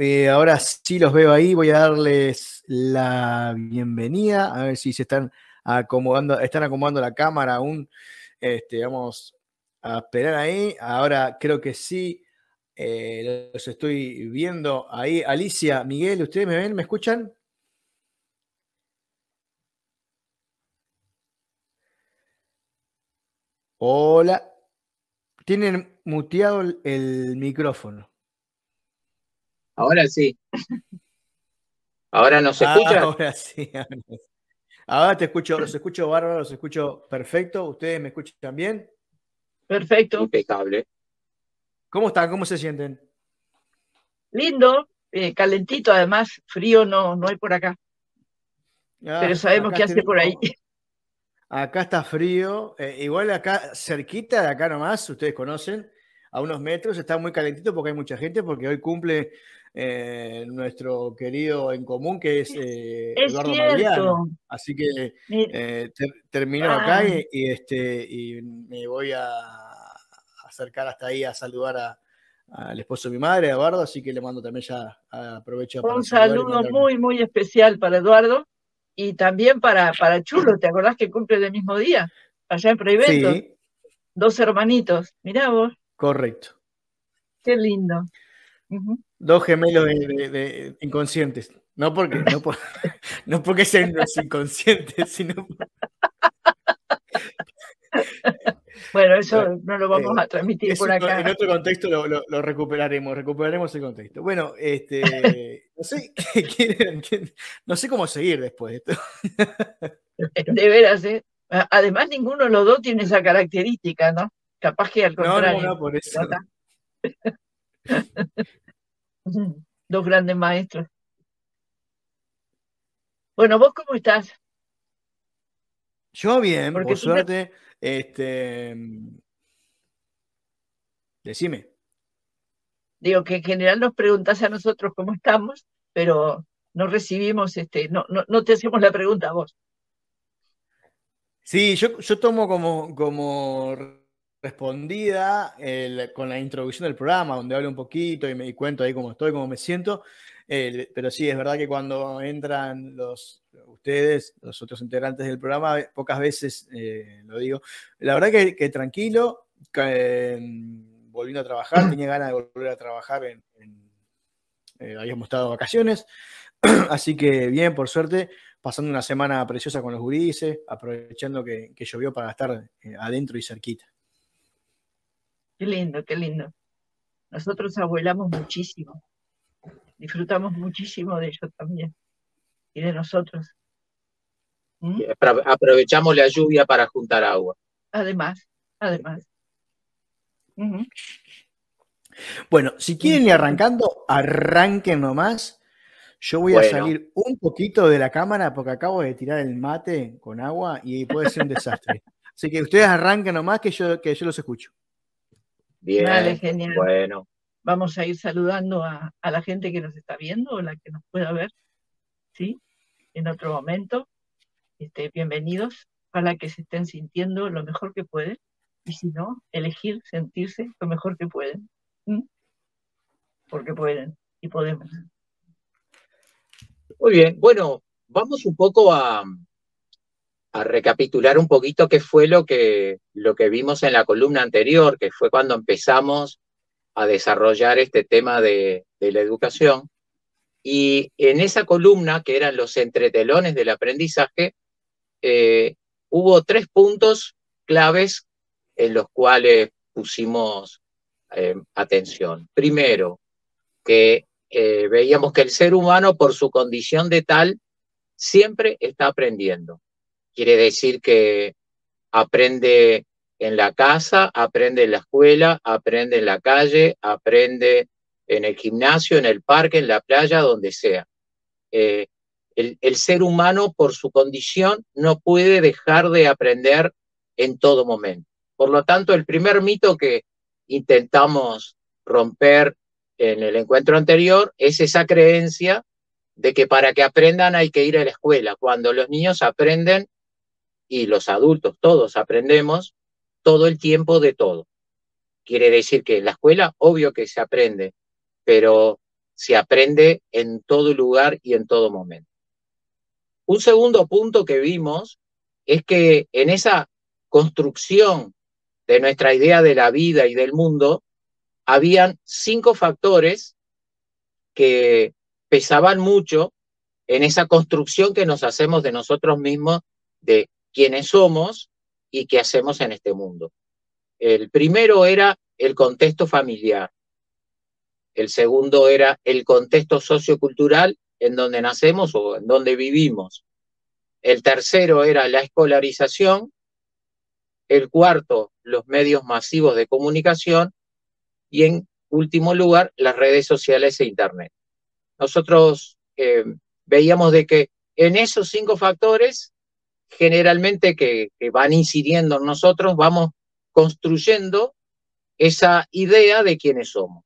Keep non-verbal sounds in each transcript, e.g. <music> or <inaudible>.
eh, ahora sí los veo ahí. Voy a darles la bienvenida. A ver si se están acomodando, están acomodando la cámara aún. Este, vamos a esperar ahí. Ahora creo que sí. Eh, los estoy viendo ahí. Alicia, Miguel, ¿ustedes me ven? ¿Me escuchan? Hola. Tienen muteado el, micrófono. Ahora sí. Ahora no se escucha. Ahora sí. Ahora te escucho, los escucho bárbaro, los escucho perfecto. ¿Ustedes me escuchan bien? Perfecto. Impecable. ¿Cómo están? ¿Cómo se sienten? Lindo, eh, calentito, además, frío no, no hay por acá. Ah, Pero sabemos qué hace por ahí. Acá está frío. Eh, igual acá, cerquita de acá nomás, ustedes conocen, a unos metros, está muy calentito porque hay mucha gente, porque hoy cumple eh, nuestro querido en común, que es, eh, Eduardo Mariano. Así que termino acá y, este, y me voy a acercar hasta ahí a saludar al esposo de mi madre, Eduardo, así que le mando también ya aprovecho. Un saludo muy, muy especial para Eduardo y también para, para Chulo, ¿te acordás que cumple el mismo día? Allá en Preivento. Sí. Dos hermanitos, mirá vos. Correcto. Qué lindo. Dos gemelos de, inconscientes. No porque, no, <laughs> no porque sean los inconscientes, sino. <laughs> Bueno, eso no lo vamos a eh, transmitir por acá. En otro contexto lo, recuperaremos, recuperaremos el contexto. Bueno, este, <laughs> no sé, no sé cómo seguir después de esto. De veras, ¿eh? Además, ninguno de los dos tiene esa característica, ¿no? Capaz que al contrario. No, no, por eso. <laughs> Dos grandes maestros. Bueno, ¿vos cómo estás? Yo bien, por suerte. Este, decime. Digo que en general nos preguntas a nosotros cómo estamos, pero no recibimos, este, no, no, te hacemos la pregunta a vos. Sí, yo, yo tomo como, como respondida con la introducción del programa, donde hablo un poquito y me cuento ahí cómo estoy, cómo me siento. pero sí, es verdad que cuando entran los, ustedes, los otros integrantes del programa, pocas veces eh, lo digo. La verdad que, tranquilo, em, volviendo a trabajar, tenía ganas de volver a trabajar en, eh, habíamos estado vacaciones, <clears throat> así que bien, por suerte, pasando una semana preciosa con los gurises, aprovechando que, llovió para estar eh, adentro y cerquita. Qué lindo, qué lindo. Nosotros abuelamos muchísimo, disfrutamos muchísimo de ellos también y de nosotros. ¿Mm? Aprovechamos la lluvia para juntar agua. Además, además. Bueno, si quieren ir arrancando, arranquen nomás. Yo voy a salir un poquito de la cámara porque acabo de tirar el mate con agua y puede ser un desastre. <laughs> Así que ustedes arranquen nomás que yo, que yo los escucho. Bien, vale, genial. Bueno. Vamos a ir saludando a, a la gente que nos está viendo o la que nos pueda ver. ¿sí? En otro momento. Este, bienvenidos para que se estén sintiendo lo mejor que pueden y si no, elegir sentirse lo mejor que pueden. Porque pueden y podemos. Muy bien, bueno, vamos un poco a, a recapitular un poquito qué fue lo que, lo que vimos en la columna anterior, que fue cuando empezamos a desarrollar este tema de, la educación. Y en esa columna, que eran los entretelones del aprendizaje, eh, hubo tres puntos claves en los cuales pusimos eh, atención. Primero, que eh, veíamos que el ser humano, por su condición de tal, siempre está aprendiendo. Quiere decir que aprende en la casa, aprende en la escuela, aprende en la calle, aprende en el gimnasio, en el parque, en la playa, donde sea. Eh, el, ser humano, por su condición, no puede dejar de aprender en todo momento. Por lo tanto, el primer mito que intentamos romper en el encuentro anterior es esa creencia de que para que aprendan hay que ir a la escuela, cuando los niños aprenden y los adultos todos aprendemos todo el tiempo de todo. Quiere decir que en la escuela, obvio que se aprende, pero se aprende en todo lugar y en todo momento. Un segundo punto que vimos es que en esa construcción de nuestra idea de la vida y del mundo, habían cinco factores que pesaban mucho en esa construcción que nos hacemos de nosotros mismos, de quiénes somos y qué hacemos en este mundo. El primero era el contexto familiar. El segundo era el contexto sociocultural en donde nacemos o en donde vivimos. El tercero era la escolarización. El cuarto, los medios masivos de comunicación. Y en último lugar, las redes sociales e Internet. Nosotros eh, veíamos de que en esos cinco factores, generalmente que, van incidiendo en nosotros, vamos construyendo esa idea de quiénes somos.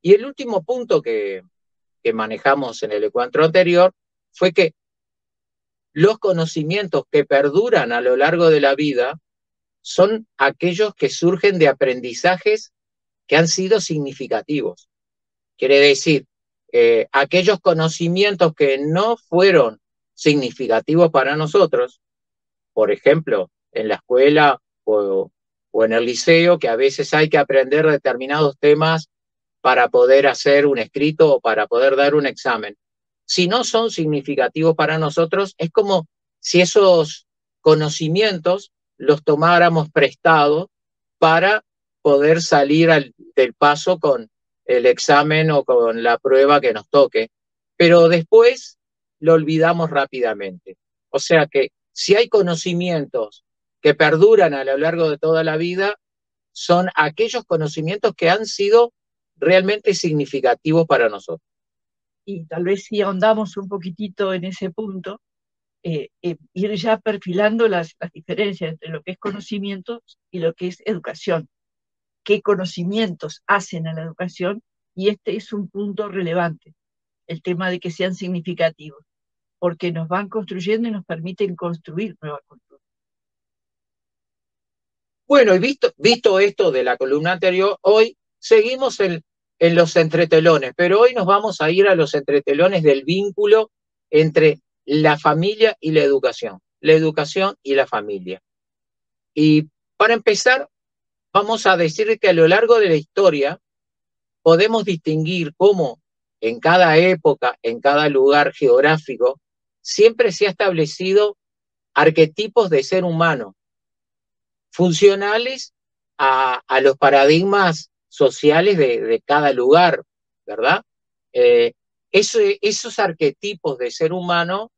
Y el último punto que, que manejamos en el encuentro anterior fue que los conocimientos que perduran a lo largo de la vida son aquellos que surgen de aprendizajes que han sido significativos. Quiere decir, eh, aquellos conocimientos que no fueron significativos para nosotros, por ejemplo, en la escuela o, en el liceo, que a veces hay que aprender determinados temas para poder hacer un escrito o para poder dar un examen. Si no son significativos para nosotros, es como si esos conocimientos los tomáramos prestados para poder salir del paso con el examen o con la prueba que nos toque, pero después lo olvidamos rápidamente. O sea que si hay conocimientos que perduran a lo largo de toda la vida, son aquellos conocimientos que han sido realmente significativos para nosotros. Y tal vez si ahondamos un poquitito en ese punto, eh, eh, ir ya perfilando las, las diferencias entre lo que es conocimiento y lo que es educación qué conocimientos hacen a la educación y este es un punto relevante, el tema de que sean significativos, porque nos van construyendo y nos permiten construir nueva cultura. Bueno, y visto, visto esto de la columna anterior, hoy seguimos en, en los entretelones, pero hoy nos vamos a ir a los entretelones del vínculo entre la familia y la educación, la educación y la familia. Y para empezar, vamos a decir que a lo largo de la historia podemos distinguir cómo en cada época, en cada lugar geográfico, siempre se ha establecido arquetipos de ser humano funcionales a, los paradigmas sociales de, cada lugar, ¿verdad? Eh, esos arquetipos de ser humano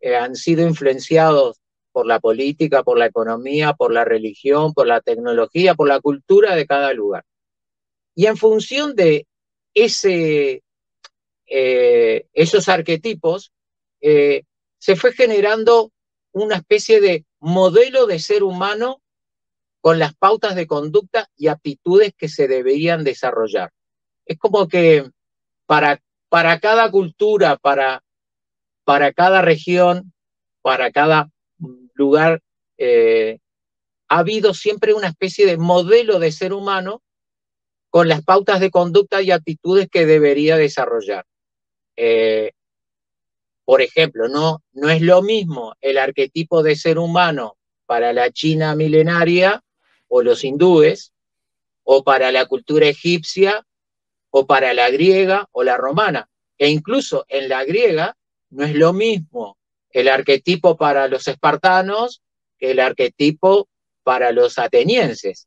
eh, han sido influenciados por la política, por la economía, por la religión, por la tecnología, por la cultura de cada lugar. Y en función de eh, esos arquetipos, se fue generando una especie de modelo de ser humano con las pautas de conducta y aptitudes que se deberían desarrollar. Es como que para, para cada cultura, para, para cada región, para cada lugar, eh, ha habido siempre una especie de modelo de ser humano con las pautas de conducta y actitudes que debería desarrollar. Eh, por ejemplo, no, no es lo mismo el arquetipo de ser humano para la China milenaria o los hindúes, o para la cultura egipcia, o para la griega o la romana. E incluso en la griega no es lo mismo el arquetipo para los espartanos que el arquetipo para los atenienses.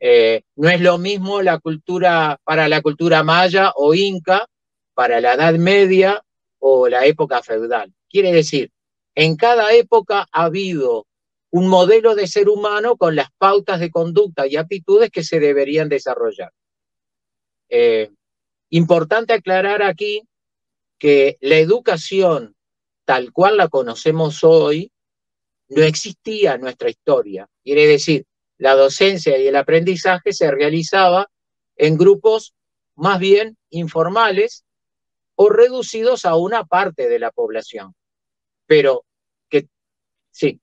Eh, no es lo mismo la cultura para la cultura maya o inca, para la Edad Media o la época feudal. Quiere decir, en cada época ha habido un modelo de ser humano con las pautas de conducta y aptitudes que se deberían desarrollar. Eh, importante aclarar aquí que la educación tal cual la conocemos hoy, no existía en nuestra historia. Quiere decir, la docencia y el aprendizaje se realizaba en grupos más bien informales o reducidos a una parte de la población. Pero que, sí.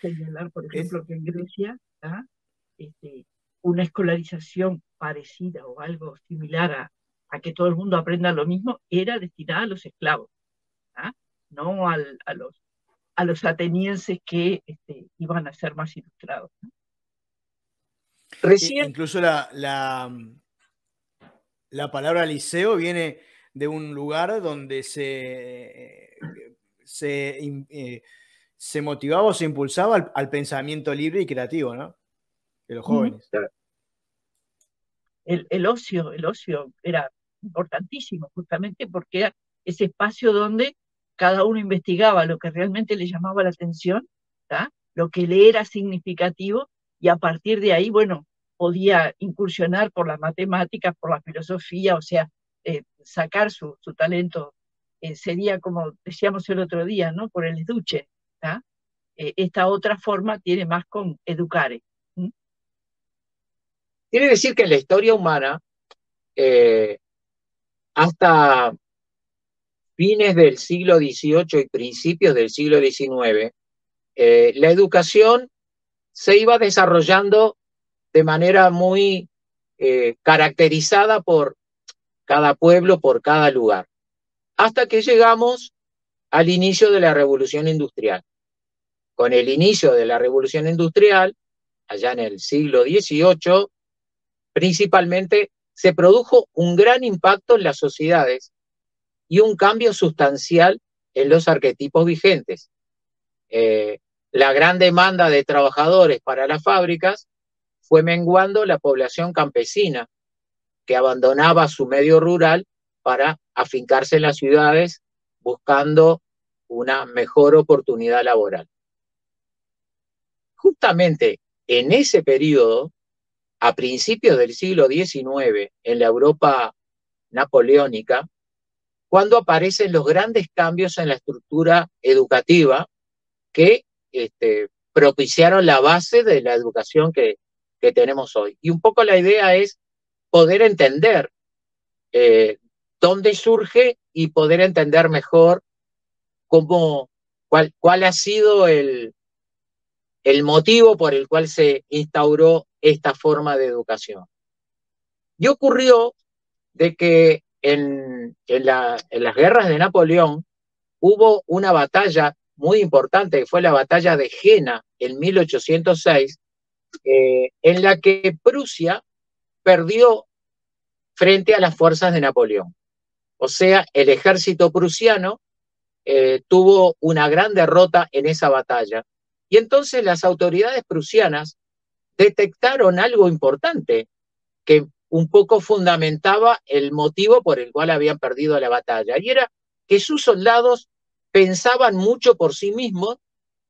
Señalar, por ejemplo, que en Grecia este, una escolarización parecida o algo similar a, a que todo el mundo aprenda lo mismo, era destinada a los esclavos, ¿ah? no a, los, a los atenienses que este, iban a ser más ilustrados. Recién... Incluso la, la, la, palabra liceo viene de un lugar donde se, se, eh, se motivaba o se impulsaba al, pensamiento libre y creativo, ¿no? De los jóvenes. El, el, ocio, el ocio era importantísimo, justamente porque era ese espacio donde cada uno investigaba lo que realmente le llamaba la atención, lo que le era significativo, y a partir de ahí, bueno, podía incursionar por las matemáticas, por la filosofía, o sea, eh, sacar su, talento, eh, sería como decíamos el otro día, ¿no? Por el estuche. Eh, esta otra forma tiene más con educare. Quiere decir que en la historia humana, hasta fines del siglo XVIII y principios del siglo XIX, la educación se iba desarrollando de manera muy caracterizada por cada pueblo, por cada lugar, hasta que llegamos al inicio de la revolución industrial. Con el inicio de la revolución industrial, allá en el siglo XVIII, principalmente se produjo un gran impacto en las sociedades y un cambio sustancial en los arquetipos vigentes. Eh, la gran demanda de trabajadores para las fábricas fue menguando la población campesina, que abandonaba su medio rural para afincarse en las ciudades buscando una mejor oportunidad laboral. Justamente en ese periodo, a principios del siglo XIX, en la Europa napoleónica, cuando aparecen los grandes cambios en la estructura educativa que este, propiciaron la base de la educación que, que tenemos hoy. Y un poco la idea es poder entender eh, dónde surge y poder entender mejor cómo, cuál, cuál ha sido el, el motivo por el cual se instauró esta forma de educación. Y ocurrió de que en, en, en, las guerras de Napoleón hubo una batalla muy importante, que fue la batalla de Jena en 1806, eh, en la que Prusia perdió frente a las fuerzas de Napoleón. O sea, el ejército prusiano eh, tuvo una gran derrota en esa batalla. Y entonces las autoridades prusianas detectaron algo importante que un poco fundamentaba el motivo por el cual habían perdido la batalla. Y era que sus soldados pensaban mucho por sí mismos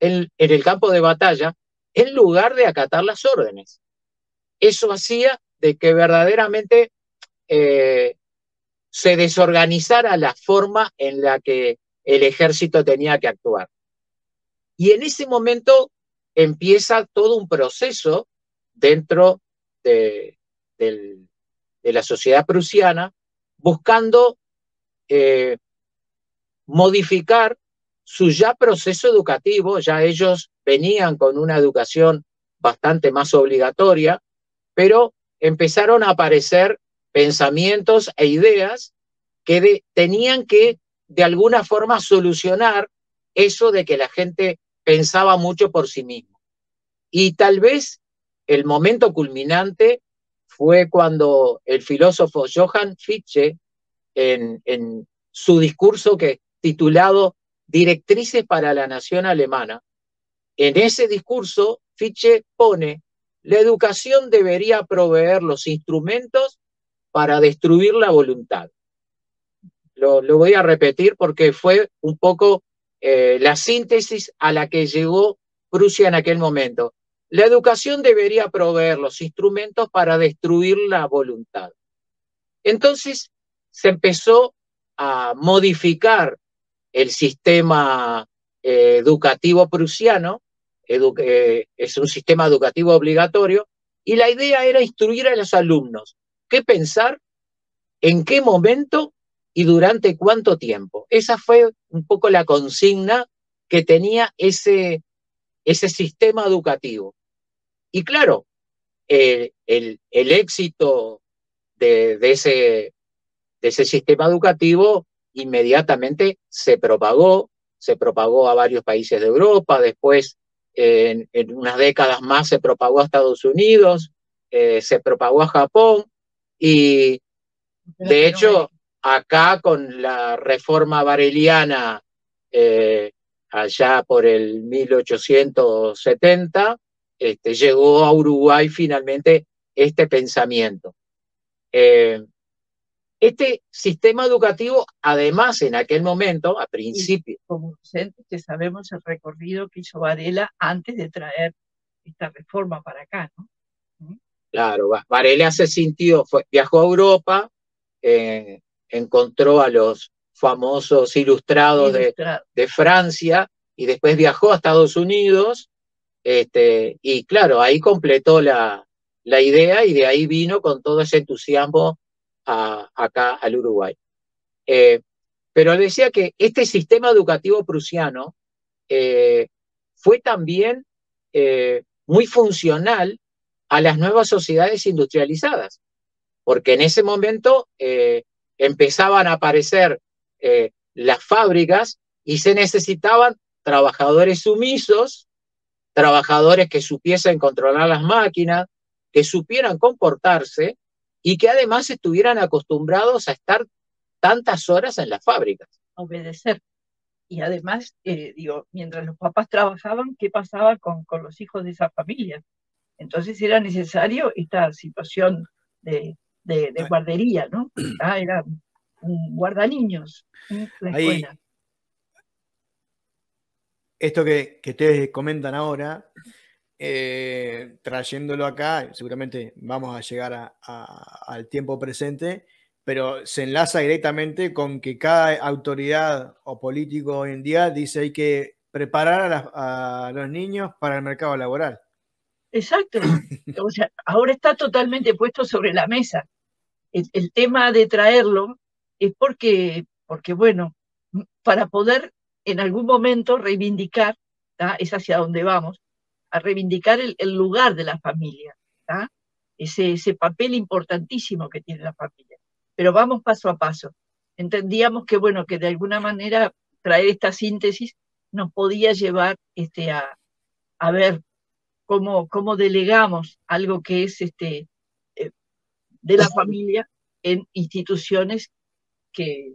en el campo de batalla en lugar de acatar las órdenes. Eso hacía de que verdaderamente eh, se desorganizara la forma en la que el ejército tenía que actuar. Y en ese momento empieza todo un proceso dentro de, la sociedad prusiana buscando eh, modificar su ya proceso educativo, ya ellos venían con una educación bastante más obligatoria, pero empezaron a aparecer pensamientos e ideas que tenían que de alguna forma solucionar eso de que la gente pensaba mucho por sí mismo. Y tal vez el momento culminante fue cuando el filósofo Johann Fichte, en, en su discurso que titulado Directrices para la Nación Alemana, en ese discurso, Fichte pone, la educación debería proveer los instrumentos para destruir la voluntad. Lo, voy a repetir porque fue un poco eh, la síntesis a la que llegó Prusia en aquel momento. La educación debería proveer los instrumentos para destruir la voluntad. Entonces se empezó a modificar el sistema eh, educativo prusiano es un sistema educativo obligatorio, y la idea era instruir a los alumnos qué pensar, en qué momento y durante cuánto tiempo. Esa fue un poco la consigna que tenía ese, ese sistema educativo. Y claro, el, el, éxito de, ese, de ese sistema educativo inmediatamente se propagó, se propagó a varios países de Europa, después en, unas décadas más se propagó a Estados Unidos, eh, se propagó a Japón y de hecho acá con la reforma bareliana eh, allá por el 1870, este, llegó a Uruguay finalmente este pensamiento. Eh, este sistema educativo, además, en aquel momento, a principio. como docentes que sabemos el recorrido que hizo Varela antes de traer esta reforma para acá, ¿no? ¿Mm? Claro, Varela se sintió, fue, viajó a Europa, eh, encontró a los famosos ilustrados de, de, Francia y después viajó a Estados Unidos, este, y claro, ahí completó la, la idea y de ahí vino con todo ese entusiasmo acá al Uruguay. Eh, pero decía que este sistema educativo prusiano eh, fue también eh, muy funcional a las nuevas sociedades industrializadas, porque en ese momento empezaban a aparecer las fábricas y se necesitaban trabajadores sumisos, trabajadores que supiesen controlar las máquinas, que supieran comportarse y que además estuvieran acostumbrados a estar tantas horas en las fábricas. Obedecer. Y además, eh, digo, mientras los papás trabajaban, ¿qué pasaba con, con los hijos de esa familia? Entonces era necesario esta situación de, de, guardería, ¿no? <clears throat> Ah, era un guardaniños la escuela. esto que, que ustedes comentan ahora eh, trayéndolo acá, seguramente vamos a llegar al tiempo presente, pero se enlaza directamente con que cada autoridad o político hoy en día dice hay que preparar a, los niños para el mercado laboral. Exacto. O sea, ahora está totalmente puesto sobre la mesa. El, tema de traerlo es porque, porque, bueno, para poder en algún momento reivindicar, es hacia donde vamos, a reivindicar el, lugar de la familia, ese, papel importantísimo que tiene la familia. Pero vamos paso a paso. Entendíamos que, bueno, que de alguna manera traer esta síntesis nos podía llevar este, a, ver cómo, delegamos algo que es este, eh, de la familia en instituciones que,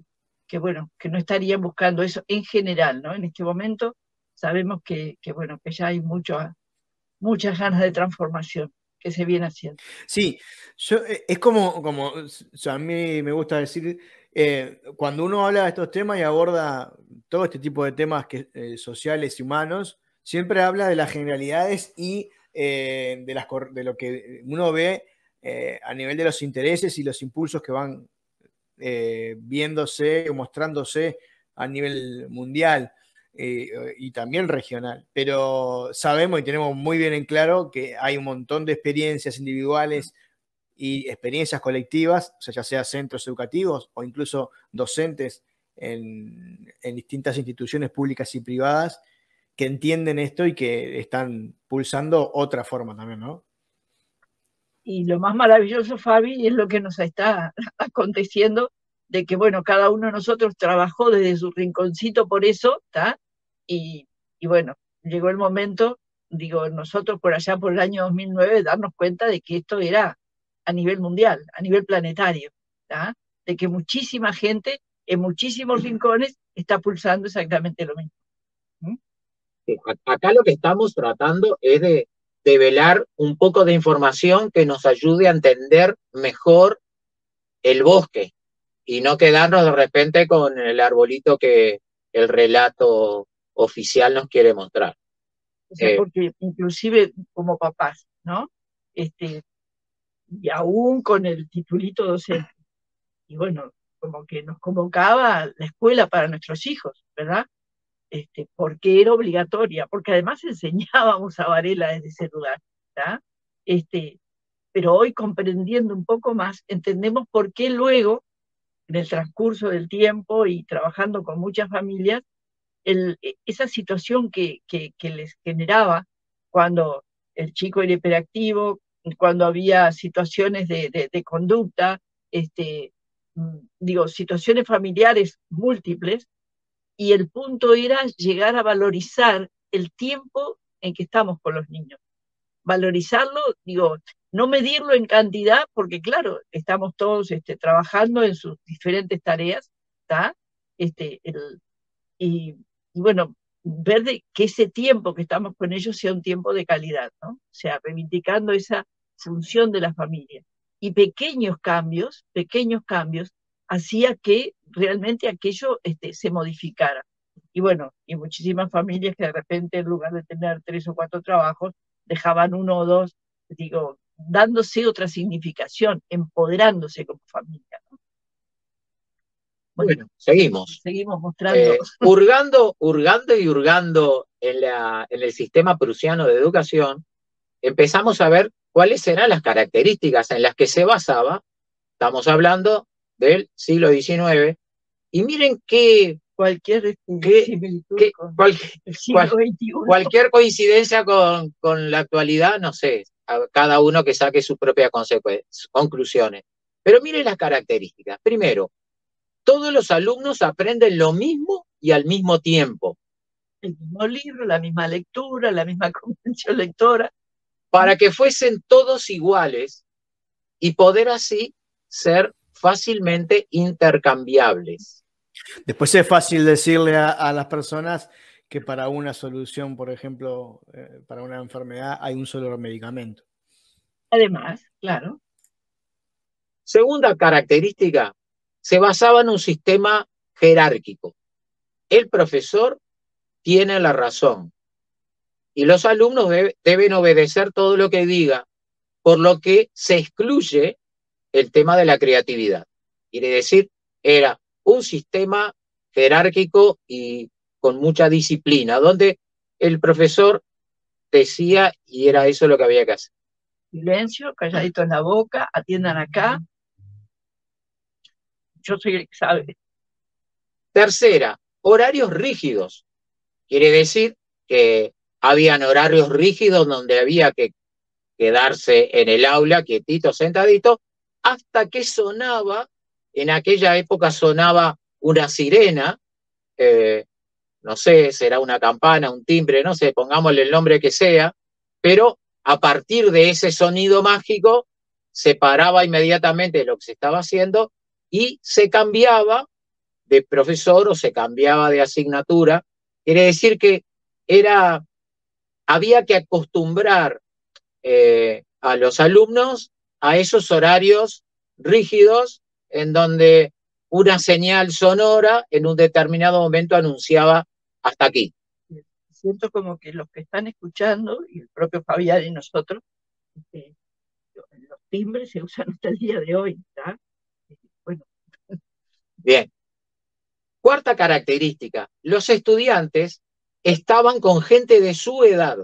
bueno, que no estarían buscando eso en general, ¿no? En este momento sabemos que, que bueno, que ya hay mucho, muchas ganas de transformación que se viene haciendo. Sí, yo, eh, es como, como a mí me gusta decir, eh, cuando uno habla de estos temas y aborda todo este tipo de temas que, eh, sociales y humanos, siempre habla de las generalidades y de, las, de lo que uno ve a nivel de los intereses y los impulsos que van viéndose o mostrándose a nivel mundial. Eh, y también regional. Pero sabemos y tenemos muy bien en claro que hay un montón de experiencias individuales y experiencias colectivas, o sea, ya sea centros educativos o incluso docentes en, distintas instituciones públicas y privadas que entienden esto y que están pulsando otra forma también, ¿no? Y lo más maravilloso, Fabi, es lo que nos está <laughs> aconteciendo, de que, bueno, cada uno de nosotros trabajó desde su rinconcito por eso, ¿está? Y, bueno, llegó el momento, digo, nosotros por allá por el año 2009, darnos cuenta de que esto era a nivel mundial, a nivel planetario, de que muchísima gente en muchísimos rincones está pulsando exactamente lo mismo. ¿Mm? Acá lo que estamos tratando es de develar un poco de información que nos ayude a entender mejor el bosque y no quedarnos de repente con el arbolito que el relato oficial nos quiere mostrar. Eh, porque inclusive como papás, ¿no? Este, y aún con el titulito docente. Y bueno, como que nos convocaba la escuela para nuestros hijos, ¿verdad? Este, porque era obligatoria, porque además enseñábamos a Varela desde ese lugar, ¿verdad? Este, pero hoy comprendiendo un poco más, entendemos por qué luego, en el transcurso del tiempo y trabajando con muchas familias, e, esa situación que, que, les generaba cuando el chico era hiperactivo, cuando había situaciones de, de, conducta, este, mm, digo, situaciones familiares múltiples y el punto era llegar a valorizar el tiempo en que estamos con los niños. Valorizarlo, digo, no medirlo en cantidad, porque claro, estamos todos este, trabajando en sus diferentes tareas, ¿está? Este, y, bueno, ver que ese tiempo que estamos con ellos sea un tiempo de calidad, ¿no? O sea, reivindicando esa función de la familia. Y pequeños cambios, pequeños cambios, hacía que realmente aquello este, se modificara. Y bueno, y muchísimas familias que de repente en lugar de tener tres o cuatro trabajos, dejaban uno o dos, digo, dándose otra significación, empoderándose como familia. Bueno, seguimos. Seguimos mostrando. Eh, <laughs> hurgando, hurgando y hurgando en, la, en el sistema prusiano de educación, empezamos a ver cuáles eran las características en las que se basaba, estamos hablando del siglo XIX, y miren qué cualquier, cualquier coincidencia con, con, la actualidad, no sé, cada uno que saque sus propias conclusiones. Pero miren las características. Primero, todos los alumnos aprenden lo mismo y al mismo tiempo. El mismo libro, la misma lectura, la misma <laughs> convención lectora. Para que fuesen todos iguales y poder así ser fácilmente intercambiables. Después es fácil decirle a, las personas que para una solución, por ejemplo, eh, para una enfermedad hay un solo medicamento. Además, claro. Segunda característica, se basaba en un sistema jerárquico. El profesor tiene la razón y los alumnos deben obedecer todo lo que diga, por lo que se excluye el tema de la creatividad. Quiere decir, era un sistema jerárquico y con mucha disciplina, donde el profesor decía y era eso lo que había que hacer. Silencio, calladito en la boca, atiendan acá. Yo soy el. Tercera, horarios rígidos. Quiere decir que habían horarios rígidos donde había que quedarse en el aula quietito, sentadito, hasta que sonaba en aquella época sonaba una sirena, eh, no sé, será una campana, un timbre, no sé, pongámosle el nombre que sea, pero a partir de ese sonido mágico se paraba inmediatamente lo que se estaba haciendo y se cambiaba de profesor o se cambiaba de asignatura. Quiere decir que era, había que acostumbrar eh, a los alumnos a esos horarios rígidos en donde una señal sonora en un determinado momento anunciaba hasta aquí. Siento como que los que están escuchando, y el propio Fabián y nosotros, este, los timbres se usan hasta el día de hoy. Bueno. Bien. Cuarta característica, los estudiantes estaban con gente de su edad.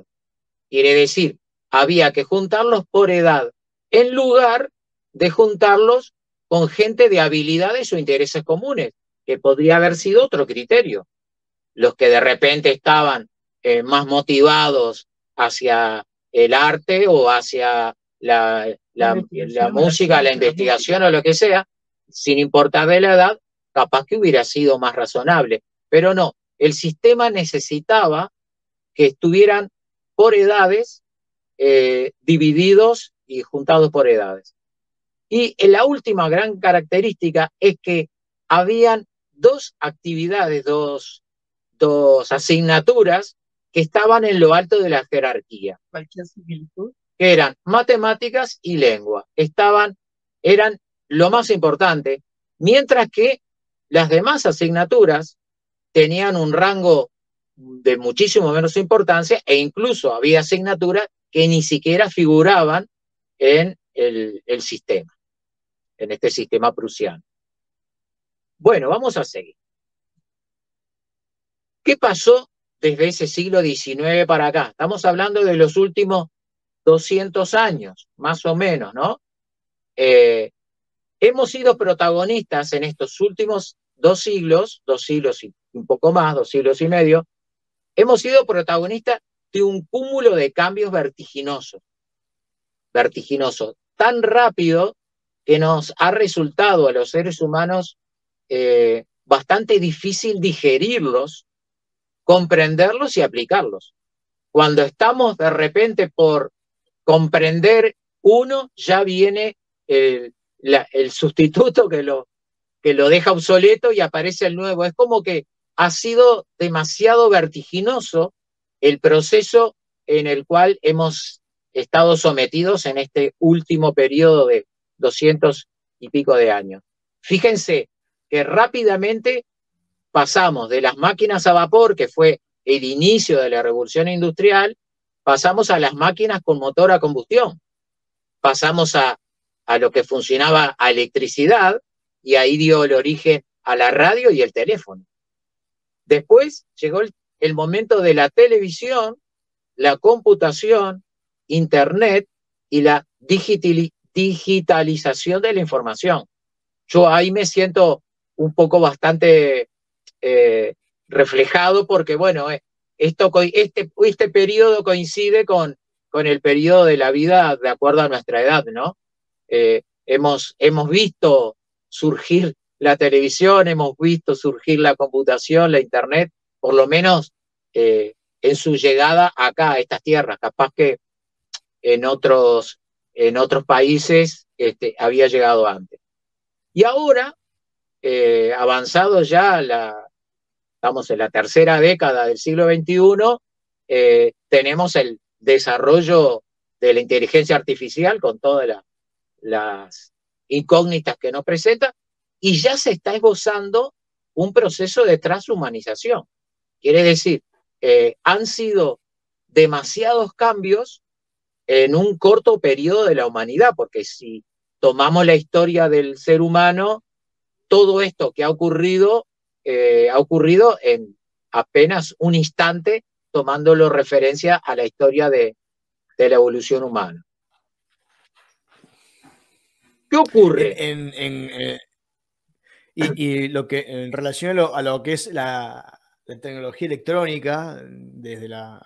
Quiere decir, había que juntarlos por edad, en lugar de juntarlos con gente de habilidades o intereses comunes, que podría haber sido otro criterio. Los que de repente estaban eh, más motivados hacia el arte o hacia la, música, la investigación o lo que sea, sin importar de la edad, capaz que hubiera sido más razonable. Pero no, el sistema necesitaba que estuvieran por edades, eh, divididos y juntados por edades. Y la última gran característica es que habían dos actividades, dos, dos asignaturas que estaban en lo alto de la jerarquía. Que eran matemáticas y lengua. Estaban, eran lo más importante, mientras que las demás asignaturas tenían un rango de muchísimo menos importancia e incluso había asignaturas que ni siquiera figuraban en el, sistema en este sistema prusiano. Bueno, vamos a seguir. ¿Qué pasó desde ese siglo XIX para acá? Estamos hablando de los últimos 200 años, más o menos, ¿no? Eh, hemos sido protagonistas en estos últimos dos siglos, dos siglos y un poco más, dos siglos y medio, hemos sido protagonistas de un cúmulo de cambios vertiginosos, vertiginosos, tan rápido que nos ha resultado a los seres humanos eh, bastante difícil digerirlos, comprenderlos y aplicarlos. Cuando estamos de repente por comprender uno, ya viene el, el sustituto que lo, que lo deja obsoleto y aparece el nuevo. Es como que ha sido demasiado vertiginoso el proceso en el cual hemos estado sometidos en este último periodo de 200 y pico de años. Fíjense que rápidamente pasamos de las máquinas a vapor, que fue el inicio de la revolución industrial, pasamos a las máquinas con motor a combustión, pasamos a, a lo que funcionaba a electricidad y ahí dio el origen a la radio y el teléfono. Después llegó el, momento de la televisión, la computación, Internet y la digitalización de la información. Yo ahí me siento un poco bastante eh, reflejado porque, bueno, eh, esto, este, este periodo coincide con, con el periodo de la vida de acuerdo a nuestra edad, ¿no? Eh, hemos, hemos visto surgir la televisión, hemos visto surgir la computación, la internet, por lo menos eh, en su llegada acá a estas tierras. Capaz que en otros, en otros países este, había llegado antes. Y ahora, eh, avanzado ya, la, estamos en la tercera década del siglo XXI, eh, tenemos el desarrollo de la inteligencia artificial con todas las incógnitas que nos presenta y ya se está esbozando un proceso de transhumanización. Quiere decir, eh, han sido demasiados cambios en un corto periodo de la humanidad, porque si tomamos la historia del ser humano, todo esto que ha ocurrido, eh, ha ocurrido en apenas un instante, tomándolo referencia a la historia de, la evolución humana. ¿Qué ocurre? En, eh, y, lo que en relación a lo, que es la, tecnología electrónica, desde la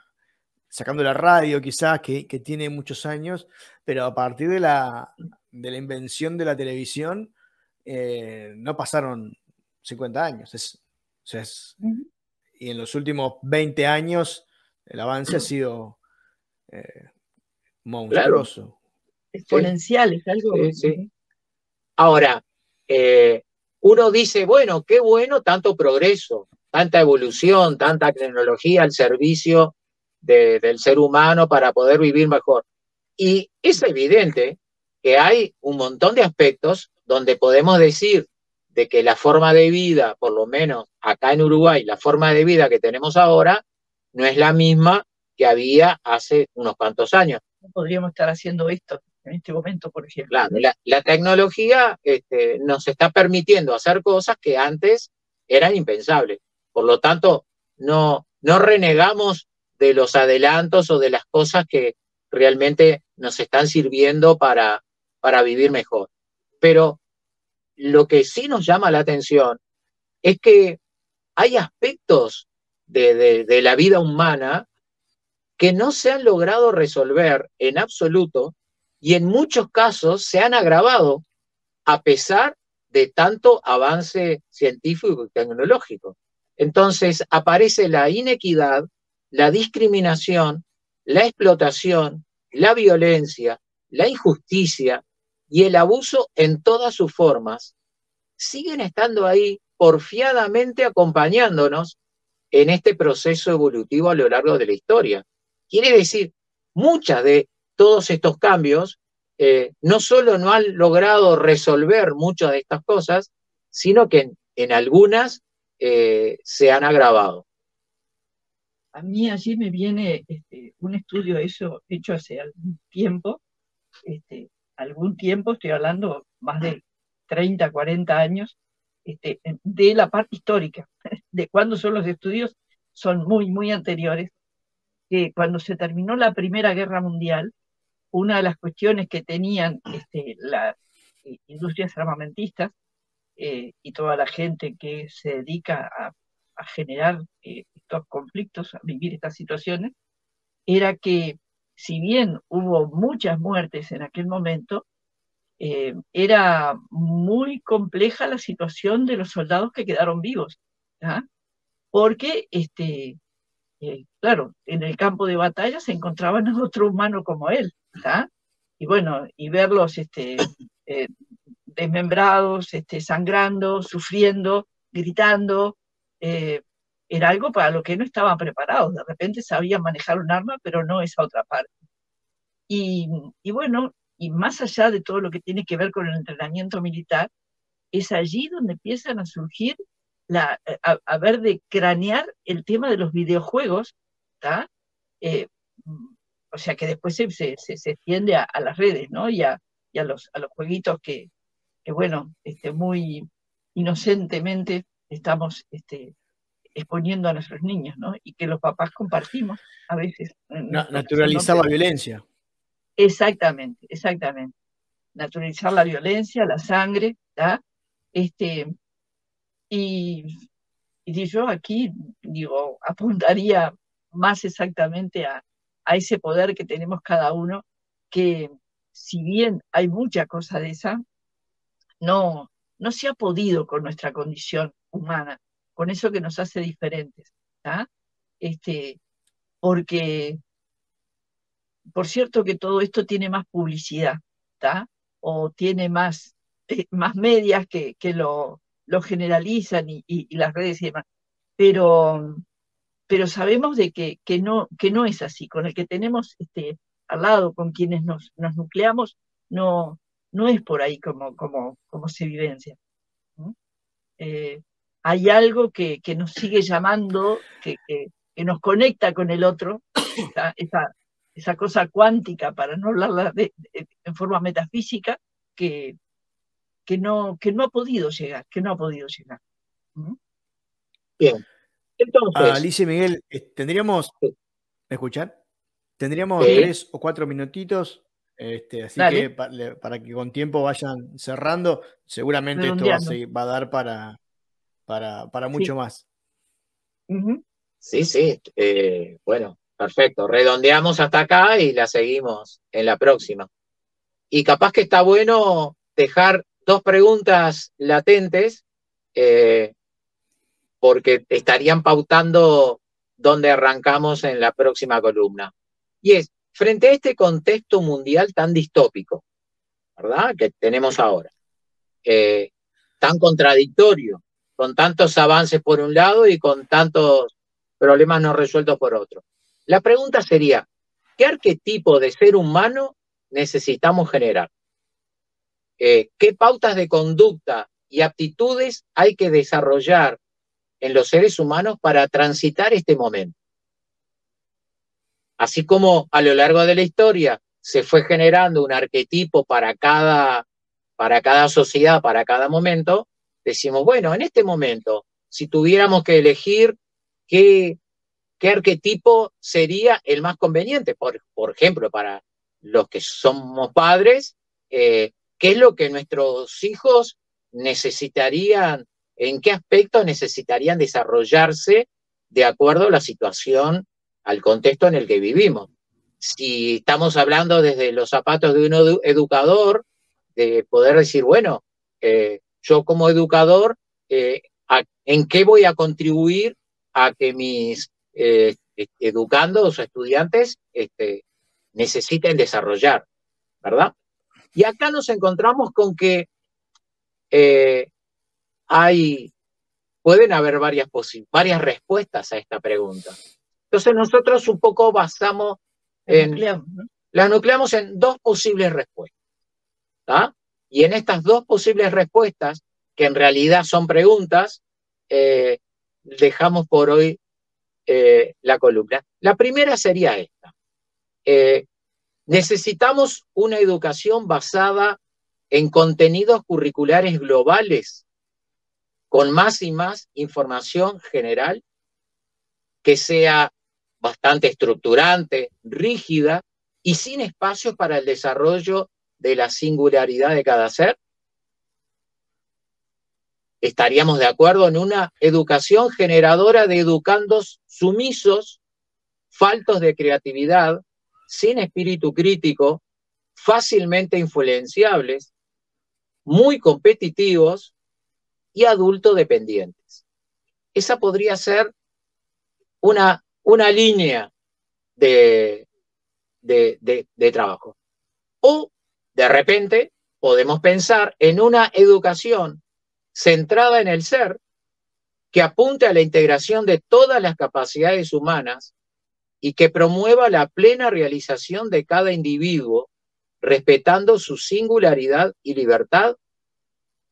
sacando la radio quizás, que, tiene muchos años, pero a partir de la, de la invención de la televisión, eh, no pasaron 50 años. Es, y en los últimos 20 años el avance ha sido eh, monstruoso. Exponencial, es algo. Ahora, eh, uno dice, bueno, qué bueno tanto progreso, tanta evolución, tanta tecnología al servicio del ser humano para poder vivir mejor. Y es evidente que hay un montón de aspectos donde podemos decir de que la forma de vida, por lo menos acá en Uruguay, la forma de vida que tenemos ahora, no es la misma que había hace unos cuantos años. No podríamos estar haciendo esto en este momento, por ejemplo. Claro, la, tecnología este, nos está permitiendo hacer cosas que antes eran impensables. Por lo tanto, no, no renegamos de los adelantos o de las cosas que realmente nos están sirviendo para, para vivir mejor. Pero lo que sí nos llama la atención es que hay aspectos de, de la vida humana que no se han logrado resolver en absoluto y en muchos casos se han agravado a pesar de tanto avance científico y tecnológico. Entonces aparece la inequidad, la discriminación, la explotación, la violencia, la injusticia y el abuso en todas sus formas, siguen estando ahí porfiadamente acompañándonos en este proceso evolutivo a lo largo de la historia. Quiere decir, muchas de todos estos cambios eh, no solo no han logrado resolver muchas de estas cosas, sino que en, algunas eh, se han agravado. A mí allí me viene este, un estudio eso, hecho hace algún tiempo, este, algún tiempo, estoy hablando más de 30, 40 años, este, de la parte histórica, <laughs> de cuándo son los estudios, son muy, muy anteriores, que cuando se terminó la Primera Guerra Mundial, una de las cuestiones que tenían este, las industrias armamentistas eh, y toda la gente que se dedica a, generar eh, estos conflictos, a vivir estas situaciones, era que si bien hubo muchas muertes en aquel momento, eh, era muy compleja la situación de los soldados que quedaron vivos, porque, este, claro, en el campo de batalla se encontraban a otro humano como él, y bueno, y verlos este, eh, desmembrados, este, sangrando, sufriendo, gritando, era algo para lo que no estaban preparados. De repente sabían manejar un arma, pero no esa otra parte. Y, y bueno, y más allá de todo lo que tiene que ver con el entrenamiento militar, es allí donde empiezan a surgir, la, a, ver de cranear el tema de los videojuegos, eh, o sea que después se, se, se extiende a, las redes, ¿no? Y a, y a, los, a los jueguitos que, que, bueno, este, muy inocentemente estamos este, exponiendo a nuestros niños, ¿no? Y que los papás compartimos a veces. naturalizar la violencia. Exactamente, exactamente. Naturalizar la violencia, la sangre, ¿tá? Este, y, y yo aquí, digo, apuntaría más exactamente a, a ese poder que tenemos cada uno, que si bien hay mucha cosa de esa, no, no se ha podido con nuestra condición humana, con eso que nos hace diferentes, ¿tá? Este, porque por cierto que todo esto tiene más publicidad, ¿está? O tiene más, eh, más medias que, que lo, lo, generalizan y, y, las redes y demás. Pero, pero sabemos de que, que, no, que no es así. Con el que tenemos este, al lado, con quienes nos, nos nucleamos, no, no es por ahí como, como, como se vivencia. Eh, hay algo que, que, nos sigue llamando, que, que, nos conecta con el otro, esa, esa, cosa cuántica, para no hablarla de, en forma metafísica, que, que, no, que no ha podido llegar, que no ha podido llegar. Bien. Entonces. Alicia Miguel, eh, tendríamos. ¿Me escuchan? Tendríamos tres o cuatro minutitos. Este, así que para, que con tiempo vayan cerrando, seguramente esto va a, dar para, para, para mucho más. Sí, sí. Eh, bueno, Perfecto, redondeamos hasta acá y la seguimos en la próxima. Y capaz que está bueno dejar dos preguntas latentes eh, porque estarían pautando dónde arrancamos en la próxima columna. Y es, frente a este contexto mundial tan distópico, ¿verdad? Que tenemos ahora, eh, tan contradictorio, con tantos avances por un lado y con tantos problemas no resueltos por otro. La pregunta sería, ¿qué arquetipo de ser humano necesitamos generar? Eh, ¿Qué pautas de conducta y aptitudes hay que desarrollar en los seres humanos para transitar este momento? Así como a lo largo de la historia se fue generando un arquetipo para cada, para cada sociedad, para cada momento, decimos, bueno, en este momento, si tuviéramos que elegir qué, ¿Qué arquetipo sería el más conveniente? Por, por ejemplo, para los que somos padres, eh, ¿qué es lo que nuestros hijos necesitarían, en qué aspecto necesitarían desarrollarse de acuerdo a la situación, al contexto en el que vivimos? Si estamos hablando desde los zapatos de un educador, de poder decir, bueno, eh, yo como educador, eh, ¿en qué voy a contribuir a que mis eh, educando a sus estudiantes este, necesiten desarrollar, ¿verdad? Y acá nos encontramos con que hay, pueden haber varias, varias respuestas a esta pregunta. Entonces nosotros un poco basamos en, las nucleamos en dos posibles respuestas. Y en estas dos posibles respuestas, que en realidad son preguntas, eh, dejamos por hoy eh, la columna. La primera sería esta. Eh, necesitamos una educación basada en contenidos curriculares globales, con más y más información general, que sea bastante estructurante, rígida y sin espacios para el desarrollo de la singularidad de cada ser estaríamos de acuerdo en una educación generadora de educandos sumisos, faltos de creatividad, sin espíritu crítico, fácilmente influenciables, muy competitivos y adulto dependientes. Esa podría ser una, una línea de, de, de trabajo. O de repente podemos pensar en una educación centrada en el ser que apunte a la integración de todas las capacidades humanas y que promueva la plena realización de cada individuo, respetando su singularidad y libertad.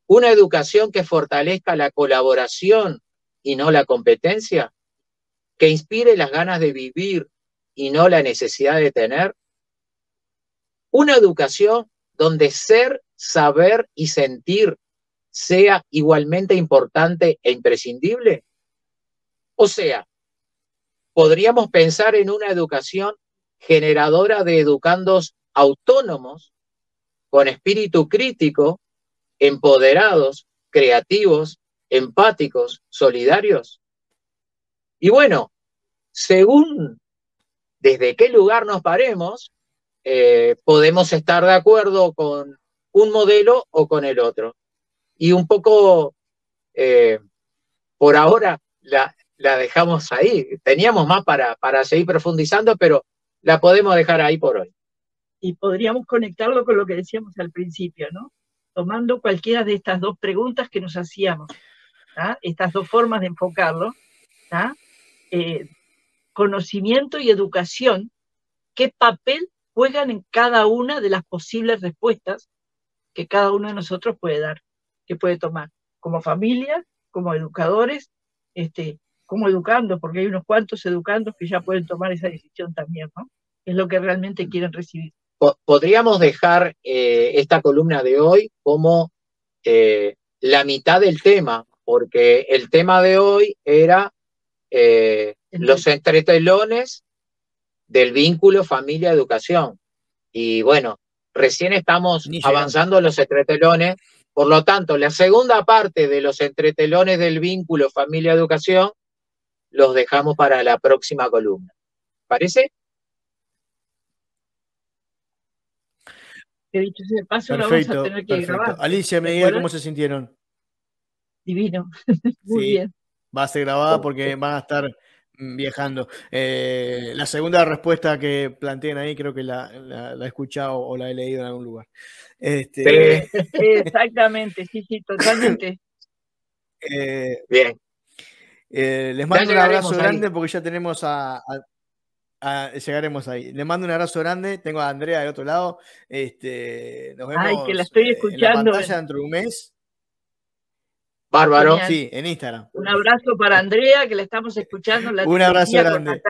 Una educación que fortalezca la colaboración y no la competencia, que inspire las ganas de vivir y no la necesidad de tener. Una educación donde ser, saber y sentir sea igualmente importante e imprescindible? O sea, podríamos pensar en una educación generadora de educandos autónomos, con espíritu crítico, empoderados, creativos, empáticos, solidarios. Y bueno, según desde qué lugar nos paremos, eh, podemos estar de acuerdo con un modelo o con el otro y un poco, eh, por ahora, la, la, dejamos ahí. Teníamos más para, para seguir profundizando, pero la podemos dejar ahí por hoy. Y podríamos conectarlo con lo que decíamos al principio, ¿no? Tomando cualquiera de estas dos preguntas que nos hacíamos, estas dos formas de enfocarlo, eh, conocimiento y educación, ¿qué papel juegan en cada una de las posibles respuestas que cada uno de nosotros puede dar? que puede tomar como familia, como educadores, este, como educando, porque hay unos cuantos educandos que ya pueden tomar esa decisión también, ¿no? Es lo que realmente quieren recibir. Podríamos dejar eh, esta columna de hoy como eh, la mitad del tema, porque el tema de hoy era eh, los entretelones del vínculo familia-educación. Y bueno, recién estamos avanzando los entretelones por lo tanto, la segunda parte de los entretelones del vínculo familia-educación los dejamos para la próxima columna. ¿Parece? He dicho ese paso, perfecto, vamos a tener que grabar. Alicia, me diga cómo se sintieron. Divino, <laughs> muy bien. Va a ser grabada porque van a estar Mm, viajando. Eh, la segunda respuesta que plantean ahí creo que la, he escuchado o la he leído en algún lugar. Este... <laughs> Exactamente, sí, sí, totalmente. Eh, Bien. Eh, les mando un abrazo grande porque ya tenemos a, llegaremos ahí. Les mando un abrazo grande. Tengo a Andrea del otro lado. Este, nos vemos Ay, que la estoy escuchando. En la pantalla dentro de un mes. Bárbaro. Sí, en Instagram. Un abrazo para Andrea, que la estamos escuchando. Un abrazo grande.